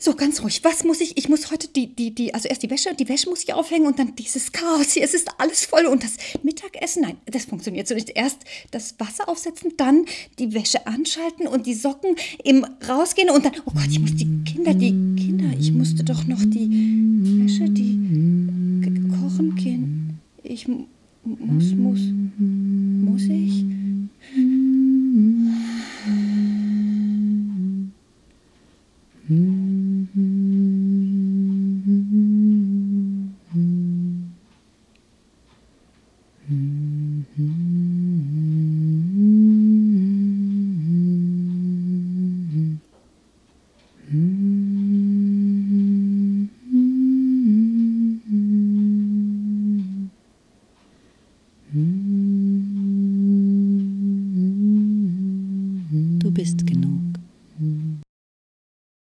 So, ganz ruhig. Was muss ich? Ich muss heute die, die, die, also erst die Wäsche, die Wäsche muss ich aufhängen und dann dieses Chaos hier. Es ist alles voll und das Mittagessen, nein, das funktioniert so nicht. Erst das Wasser aufsetzen, dann die Wäsche anschalten und die Socken im rausgehen und dann, oh Gott, ich muss die Kinder, die Kinder, ich musste doch noch die Wäsche, die kochen gehen. Ich muss, muss, muss ich? Du bist genug.